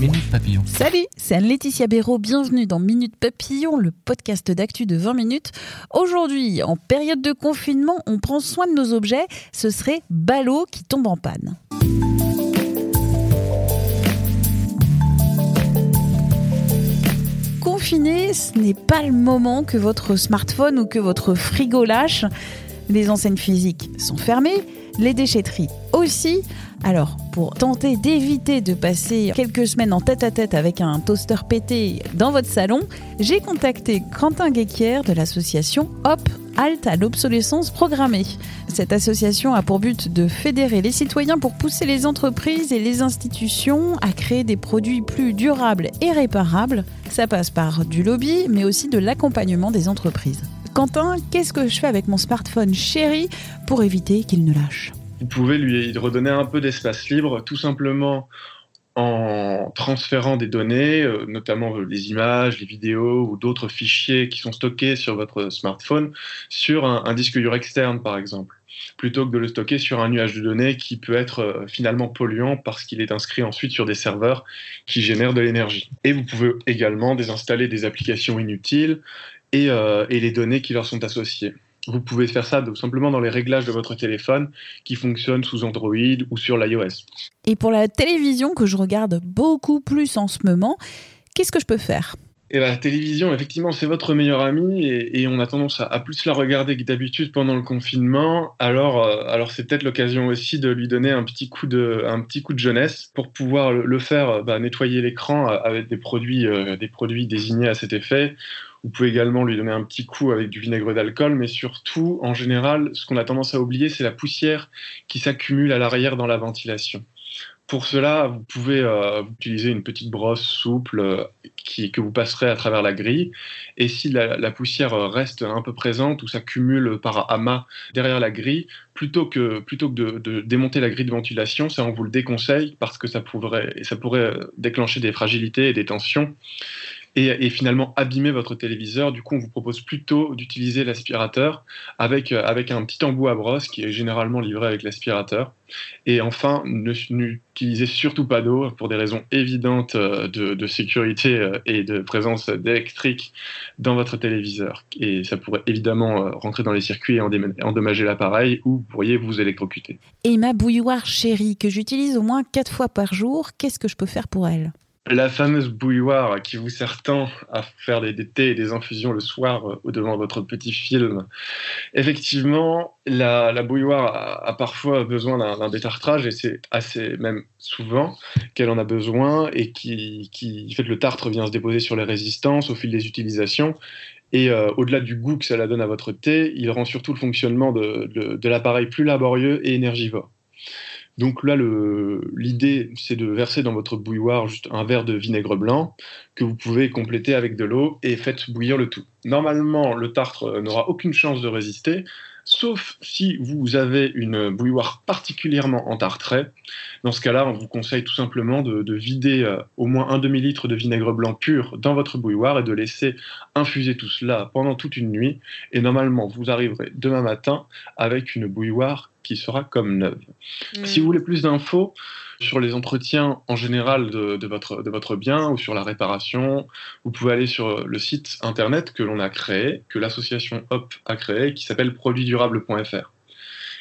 Minute Papillon. Salut, c'est Anne-Laetitia Béraud. Bienvenue dans Minute Papillon, le podcast d'actu de 20 minutes. Aujourd'hui, en période de confinement, on prend soin de nos objets. Ce serait ballot qui tombe en panne. Confiné, ce n'est pas le moment que votre smartphone ou que votre frigo lâche. Les enseignes physiques sont fermées, les déchetteries aussi. Alors, pour tenter d'éviter de passer quelques semaines en tête à tête avec un toaster pété dans votre salon, j'ai contacté Quentin Guéquière de l'association Hop Halte à l'obsolescence programmée. Cette association a pour but de fédérer les citoyens pour pousser les entreprises et les institutions à créer des produits plus durables et réparables. Ça passe par du lobby, mais aussi de l'accompagnement des entreprises. Quentin, qu'est-ce que je fais avec mon smartphone chéri pour éviter qu'il ne lâche? Vous pouvez lui redonner un peu d'espace libre, tout simplement en transférant des données, euh, notamment les images, les vidéos ou d'autres fichiers qui sont stockés sur votre smartphone, sur un, disque dur externe, par exemple, plutôt que de le stocker sur un nuage de données qui peut être euh, finalement polluant parce qu'il est inscrit ensuite sur des serveurs qui génèrent de l'énergie. Et vous pouvez également désinstaller des applications inutiles et, euh, et les données qui leur sont associées. Vous pouvez faire ça tout simplement dans les réglages de votre téléphone qui fonctionnent sous Android ou sur l'iOS. Et pour la télévision que je regarde beaucoup plus en ce moment, qu'est-ce que je peux faire? Et la télévision, effectivement, c'est votre meilleur ami et, on a tendance à, plus la regarder que d'habitude pendant le confinement. Alors, euh, alors c'est peut-être l'occasion aussi de lui donner un petit coup de, un petit coup de jeunesse pour pouvoir le, faire bah, nettoyer l'écran avec des produits, euh, des produits désignés à cet effet vous pouvez également lui donner un petit coup avec du vinaigre d'alcool, mais surtout, en général, ce qu'on a tendance à oublier, c'est la poussière qui s'accumule à l'arrière dans la ventilation. Pour cela, vous pouvez euh, utiliser une petite brosse souple euh, qui, que vous passerez à travers la grille. Et si la, poussière reste un peu présente ou s'accumule par amas derrière la grille, plutôt que, plutôt que de, de, démonter la grille de ventilation, ça on vous le déconseille parce que ça pourrait, ça pourrait déclencher des fragilités et des tensions et, finalement abîmer votre téléviseur. Du coup, on vous propose plutôt d'utiliser l'aspirateur avec, euh, avec un petit embout à brosse qui est généralement livré avec l'aspirateur. Et enfin, n'utilisez surtout pas d'eau pour des raisons évidentes euh, de, sécurité euh, et de présence d'électrique dans votre téléviseur. Et ça pourrait évidemment rentrer dans les circuits et endommager l'appareil ou vous pourriez vous électrocuter. Et ma bouilloire chérie que j'utilise au moins 4 fois par jour, qu'est-ce que je peux faire pour elle? La fameuse bouilloire qui vous sert tant à faire des, thés et des infusions le soir au euh, devant votre petit film. Effectivement, la, bouilloire a, parfois besoin d'un détartrage et c'est assez même souvent qu'elle en a besoin et qui, fait que le tartre vient se déposer sur les résistances au fil des utilisations. Et euh, au-delà du goût que ça donne à votre thé, il rend surtout le fonctionnement de l'appareil plus laborieux et énergivore. Donc là, l'idée, c'est de verser dans votre bouilloire juste un verre de vinaigre blanc que vous pouvez compléter avec de l'eau et faites bouillir le tout. Normalement, le tartre n'aura aucune chance de résister, sauf si vous avez une bouilloire particulièrement entartrée. Dans ce cas-là, on vous conseille tout simplement de, vider euh, au moins un demi-litre de vinaigre blanc pur dans votre bouilloire et de laisser infuser tout cela pendant toute une nuit. Et normalement, vous arriverez demain matin avec une bouilloire qui sera comme neuve. Hmm. Si vous voulez plus d'infos, sur les entretiens en général de, votre, bien ou sur la réparation, vous pouvez aller sur le site internet que l'on a créé, que l'association HOP a créé, qui s'appelle produitsdurables.fr,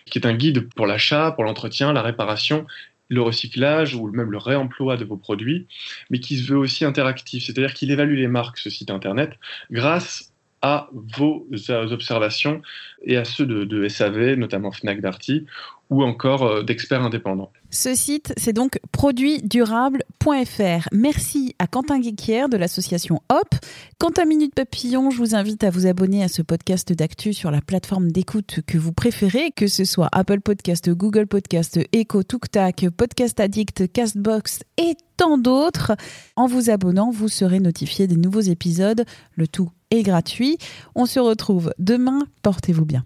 qui est un guide pour l'achat, pour l'entretien, la réparation le recyclage ou même le réemploi de vos produits, mais qui se veut aussi interactif, c'est-à-dire qu'il évalue les marques, ce site internet, grâce à vos observations et à ceux de, SAV, notamment Fnac Darty, ou encore euh, d'experts indépendants. Ce site, c'est donc produitsdurables.fr. Merci à Quentin Guéquière de l'association HOP. Quant à Minute Papillon, je vous invite à vous abonner à ce podcast d'actu sur la plateforme d'écoute que vous préférez, que ce soit Apple Podcast, Google Podcast, Echo, TukTak, Podcast Addict, Castbox et tant d'autres. En vous abonnant, vous serez notifié des nouveaux épisodes. Le tout est gratuit. On se retrouve demain. Portez-vous bien.